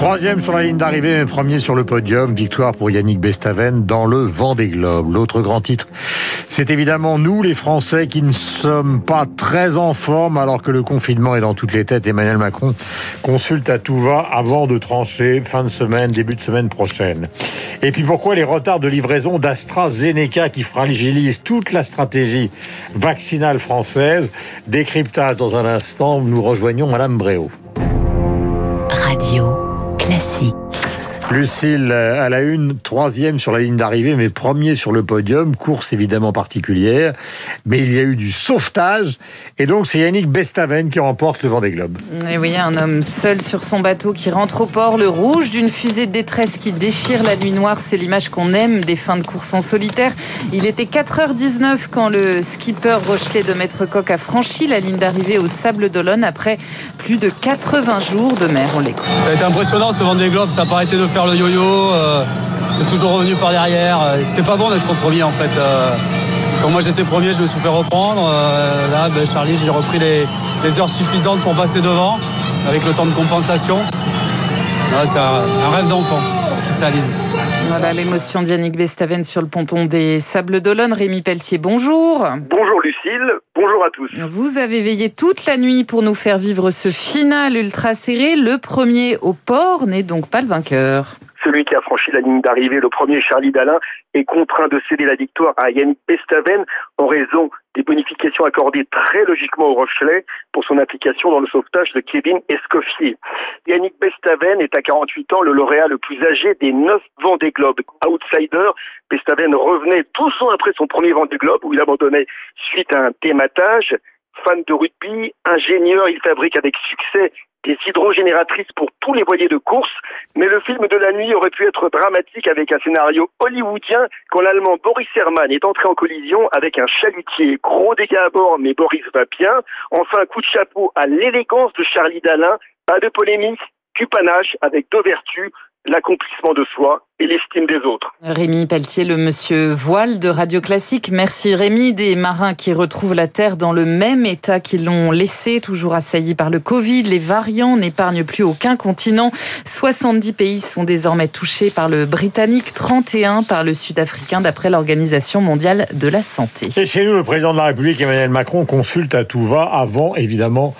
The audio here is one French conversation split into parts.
Troisième sur la ligne d'arrivée, mais premier sur le podium. Victoire pour Yannick Bestaven dans le vent des globes. L'autre grand titre, c'est évidemment nous, les Français, qui ne sommes pas très en forme alors que le confinement est dans toutes les têtes. Emmanuel Macron consulte à tout va avant de trancher fin de semaine, début de semaine prochaine. Et puis pourquoi les retards de livraison d'AstraZeneca qui fragilisent toute la stratégie vaccinale française? Décryptage dans un instant, nous rejoignons Madame Bréau. Radio classique. Lucille à la une, troisième sur la ligne d'arrivée, mais premier sur le podium. Course évidemment particulière, mais il y a eu du sauvetage. Et donc c'est Yannick Bestaven qui remporte le Vendée Globe. Et oui, un homme seul sur son bateau qui rentre au port, le rouge d'une fusée de détresse qui déchire la nuit noire. C'est l'image qu'on aime des fins de course en solitaire. Il était 4h19 quand le skipper Rochelet de Maître Coq a franchi la ligne d'arrivée au Sable d'Olonne après plus de 80 jours de mer. On l'écoute. Ça a été impressionnant ce Vendée Globe. Ça n'a pas arrêté de faire le yo-yo. Euh, c'est toujours revenu par derrière. C'était pas bon d'être premier en fait. Euh. Quand moi j'étais premier, je me suis fait reprendre. Euh, là, ben, Charlie, j'ai repris les, heures suffisantes pour passer devant, avec le temps de compensation. c'est un, rêve d'enfant Voilà l'émotion d'Yannick Bestaven sur le ponton des Sables d'Olonne. Rémi Pelletier, bonjour. Bonjour bonjour à tous. Vous avez veillé toute la nuit pour nous faire vivre ce final ultra serré. Le premier au port n'est donc pas le vainqueur. Celui qui a franchi la ligne d'arrivée, le premier Charlie Dalin, est contraint de céder la victoire à Yannick Bestaven en raison des bonifications accordées très logiquement au Rochelet pour son implication dans le sauvetage de Kevin Escoffier. Yannick Bestaven est à 48 ans le lauréat le plus âgé des neuf Vendée Globe. Outsider, Bestaven revenait tout son après son premier Vendée Globe où il abandonnait suite à un dématage. Fan de rugby, ingénieur, il fabrique avec succès des hydrogénératrices pour tous les voiliers de course, mais le film de la nuit aurait pu être dramatique avec un scénario hollywoodien quand l'Allemand Boris Herrmann est entré en collision avec un chalutier. Gros dégâts à bord, mais Boris va bien. Enfin, coup de chapeau à l'élégance de Charlie Dalin. Pas de polémique, du panache avec deux vertus, l'accomplissement de soi et l'estime des autres. Rémi Pelletier, le monsieur voile de Radio Classique. Merci Rémi. Des marins qui retrouvent la Terre dans le même état qu'ils l'ont laissé, toujours assaillis par le Covid. Les variants n'épargnent plus aucun continent. 70 pays sont désormais touchés par le britannique, 31 par le sud-africain, d'après l'Organisation mondiale de la santé. Et chez nous, le président de la République, Emmanuel Macron, consulte à tout va avant, évidemment,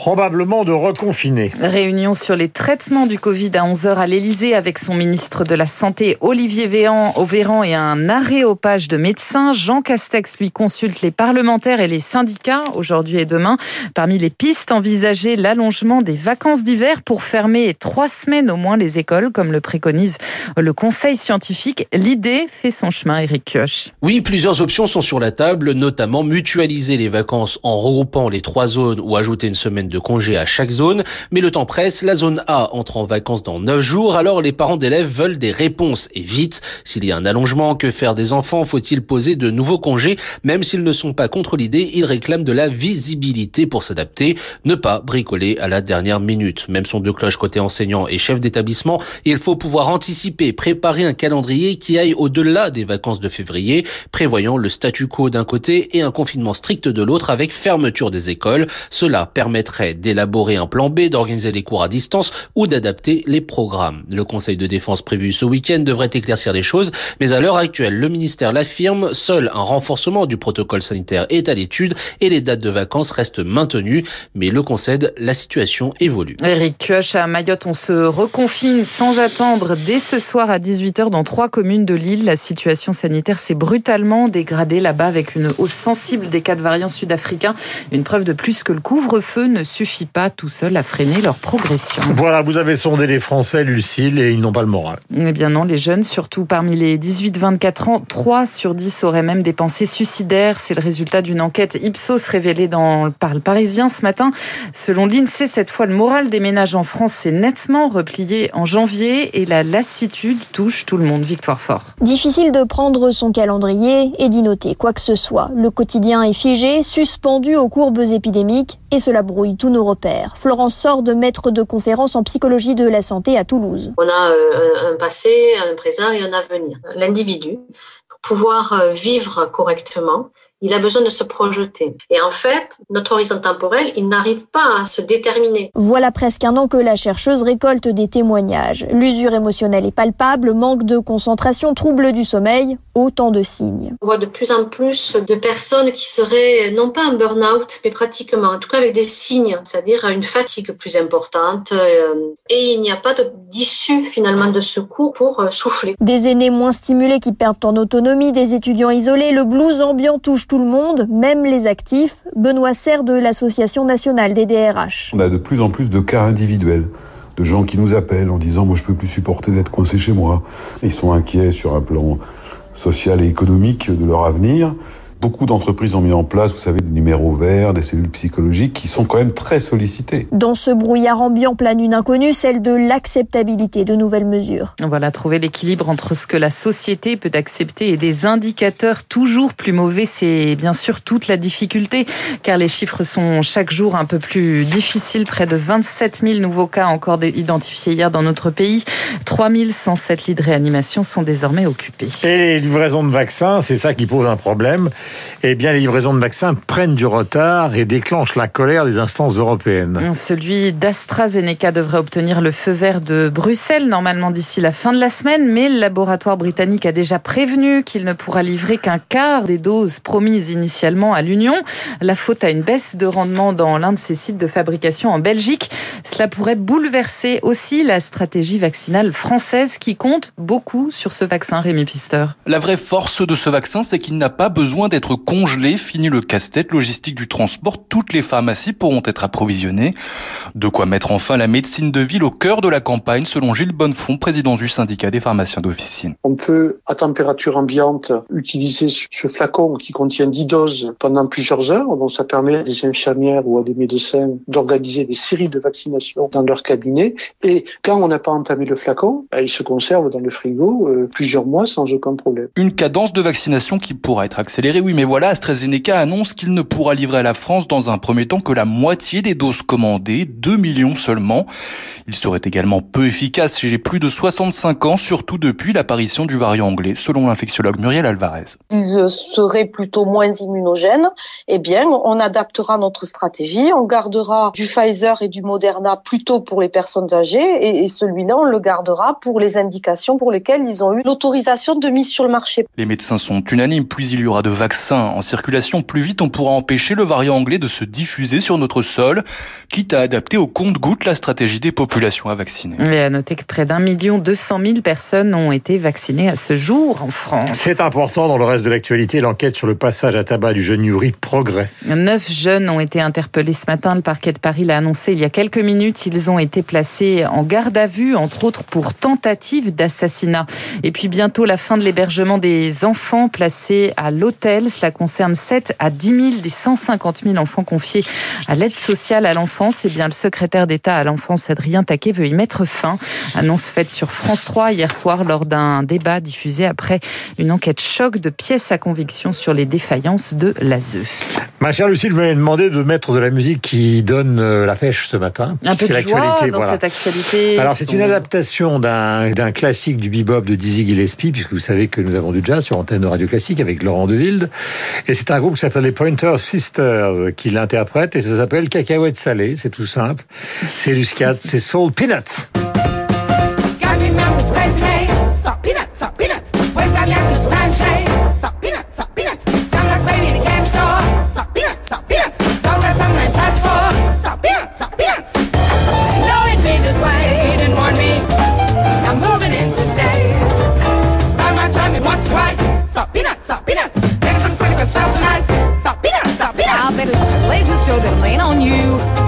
probablement de reconfiner. Réunion sur les traitements du Covid à 11h à l'Elysée avec son ministre de la Santé Olivier Véran, au Véran et un aréopage de médecins. Jean Castex lui consulte les parlementaires et les syndicats aujourd'hui et demain. Parmi les pistes envisagées, l'allongement des vacances d'hiver pour fermer trois semaines au moins les écoles, comme le préconise le Conseil scientifique. L'idée fait son chemin, Eric Kioch. Oui, plusieurs options sont sur la table, notamment mutualiser les vacances en regroupant les trois zones ou ajouter une semaine de congé à chaque zone. Mais le temps presse, la zone A entre en vacances dans neuf jours, alors les parents d'élèves veulent des réponse et vite. S'il y a un allongement, que faire des enfants? Faut-il poser de nouveaux congés? Même s'ils ne sont pas contre l'idée, ils réclament de la visibilité pour s'adapter, ne pas bricoler à la dernière minute. Même son de cloche côté enseignant et chef d'établissement, il faut pouvoir anticiper, préparer un calendrier qui aille au-delà des vacances de février, prévoyant le statu quo d'un côté et un confinement strict de l'autre avec fermeture des écoles. Cela permettrait d'élaborer un plan B, d'organiser les cours à distance ou d'adapter les programmes. Le Conseil de défense prévu ce week-end devrait éclaircir les choses, mais à l'heure actuelle, le ministère l'affirme, seul un renforcement du protocole sanitaire est à l'étude et les dates de vacances restent maintenues, mais le concède, la situation évolue. Eric Kioch, à Mayotte, on se reconfine sans attendre dès ce soir à 18h dans trois communes de l'île. La situation sanitaire s'est brutalement dégradée là-bas avec une hausse sensible des cas de variants sud-africains. Une preuve de plus que le couvre-feu ne suffit pas tout seul à freiner leur progression. Voilà, vous avez sondé les Français, Lucille, et ils n'ont pas le moral. Eh bien non, les jeunes, surtout parmi les 18-24 ans, 3 sur 10 auraient même des pensées suicidaires. C'est le résultat d'une enquête Ipsos révélée dans, par le Parisien ce matin. Selon l'INSEE, cette fois, le moral des ménages en France s'est nettement replié en janvier et la lassitude touche tout le monde. Victoire Fort. Difficile de prendre son calendrier et d'y noter quoi que ce soit. Le quotidien est figé, suspendu aux courbes épidémiques et cela brouille tous nos repères. Florence sort de maître de conférence en psychologie de la santé à Toulouse. On a euh, un passé, un présent et un avenir. L'individu, pour pouvoir euh, vivre correctement, il a besoin de se projeter. Et en fait, notre horizon temporel, il n'arrive pas à se déterminer. Voilà presque un an que la chercheuse récolte des témoignages. L'usure émotionnelle est palpable, manque de concentration, trouble du sommeil, autant de signes. On voit de plus en plus de personnes qui seraient non pas en burn-out, mais pratiquement, en tout cas avec des signes, c'est-à-dire une fatigue plus importante. Euh, et il n'y a pas d'issue finalement de secours pour euh, souffler. Des aînés moins stimulés qui perdent en autonomie, des étudiants isolés, le blues ambiant touche tout le monde, même les actifs. Benoît Serre de l'Association nationale des DRH. On a de plus en plus de cas individuels de gens qui nous appellent en disant moi je peux plus supporter d'être coincé chez moi. Ils sont inquiets sur un plan social et économique de leur avenir. Beaucoup d'entreprises ont mis en place, vous savez, des numéros verts, des cellules psychologiques qui sont quand même très sollicitées. Dans ce brouillard ambiant plane une inconnue, celle de l'acceptabilité de nouvelles mesures. Voilà, trouver l'équilibre entre ce que la société peut accepter et des indicateurs toujours plus mauvais, c'est bien sûr toute la difficulté, car les chiffres sont chaque jour un peu plus difficiles. Près de 27 000 nouveaux cas encore identifiés hier dans notre pays. 3 107 lits de réanimation sont désormais occupés. Et les livraisons de vaccins, c'est ça qui pose un problème eh bien, les livraisons de vaccins prennent du retard et déclenchent la colère des instances européennes. Celui d'AstraZeneca devrait obtenir le feu vert de Bruxelles, normalement d'ici la fin de la semaine, mais le laboratoire britannique a déjà prévenu qu'il ne pourra livrer qu'un quart des doses promises initialement à l'Union. La faute à une baisse de rendement dans l'un de ses sites de fabrication en Belgique. Cela pourrait bouleverser aussi la stratégie vaccinale française qui compte beaucoup sur ce vaccin, Rémi Pister. La vraie force de ce vaccin, c'est qu'il n'a pas besoin d'être être congelé. Fini le casse-tête logistique du transport. Toutes les pharmacies pourront être approvisionnées. De quoi mettre enfin la médecine de ville au cœur de la campagne, selon Gilles Bonnefond, président du syndicat des pharmaciens d'officine. On peut, à température ambiante, utiliser ce flacon qui contient 10 doses pendant plusieurs heures. Donc, ça permet à des infirmières ou à des médecins d'organiser des séries de vaccinations dans leur cabinet. Et quand on n'a pas entamé le flacon, ben, il se conserve dans le frigo euh, plusieurs mois sans aucun problème. Une cadence de vaccination qui pourra être accélérée, oui, mais voilà, AstraZeneca annonce qu'il ne pourra livrer à la France dans un premier temps que la moitié des doses commandées, 2 millions seulement. Il serait également peu efficace chez les plus de 65 ans, surtout depuis l'apparition du variant anglais, selon l'infectiologue Muriel Alvarez. Il serait plutôt moins immunogène. Eh bien, on adaptera notre stratégie. On gardera du Pfizer et du Moderna plutôt pour les personnes âgées et celui-là, on le gardera pour les indications pour lesquelles ils ont eu l'autorisation de mise sur le marché. Les médecins sont unanimes. Plus il y aura de vaccins en circulation, plus vite on pourra empêcher le variant anglais de se diffuser sur notre sol, quitte à adapter au compte-goutte la stratégie des populations à vacciner. Et à noter que près d'un million deux cent mille personnes ont été vaccinées à ce jour en France. C'est important dans le reste de l'actualité. L'enquête sur le passage à tabac du jeune Yuri progresse. Neuf jeunes ont été interpellés ce matin. Le parquet de Paris l'a annoncé il y a quelques minutes. Ils ont été placés en garde à vue, entre autres pour tentative d'assassinat. Et puis bientôt la fin de l'hébergement des enfants placés à l'hôtel. Cela concerne 7 à 10 000 des 150 000 enfants confiés à l'aide sociale à l'enfance. Et eh bien, le secrétaire d'État à l'enfance, Adrien Taquet, veut y mettre fin. Annonce faite sur France 3 hier soir lors d'un débat diffusé après une enquête choc de pièces à conviction sur les défaillances de l'ASE. Ma chère Lucille, vous m'avez demandé de mettre de la musique qui donne euh, la fêche ce matin. Un peu de joie dans cette actualité. Alors, c'est une adaptation d'un classique du bebop de Dizzy Gillespie, puisque vous savez que nous avons du jazz sur antenne de Radio Classique avec Laurent Deville. Et c'est un groupe qui s'appelle les Pointer Sisters qui l'interprète et ça s'appelle Cacahuète salée. C'est tout simple. C'est du scat, c'est Soul Peanuts. I'm laying on you.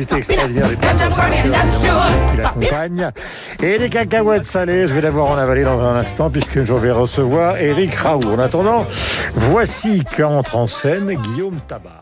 Extraordinaire des qui l'accompagne. Et les cacahuètes salées, je vais d'abord en avaler dans un instant puisque je vais recevoir Eric Raoult. En attendant, voici qu'entre en scène Guillaume Tabar.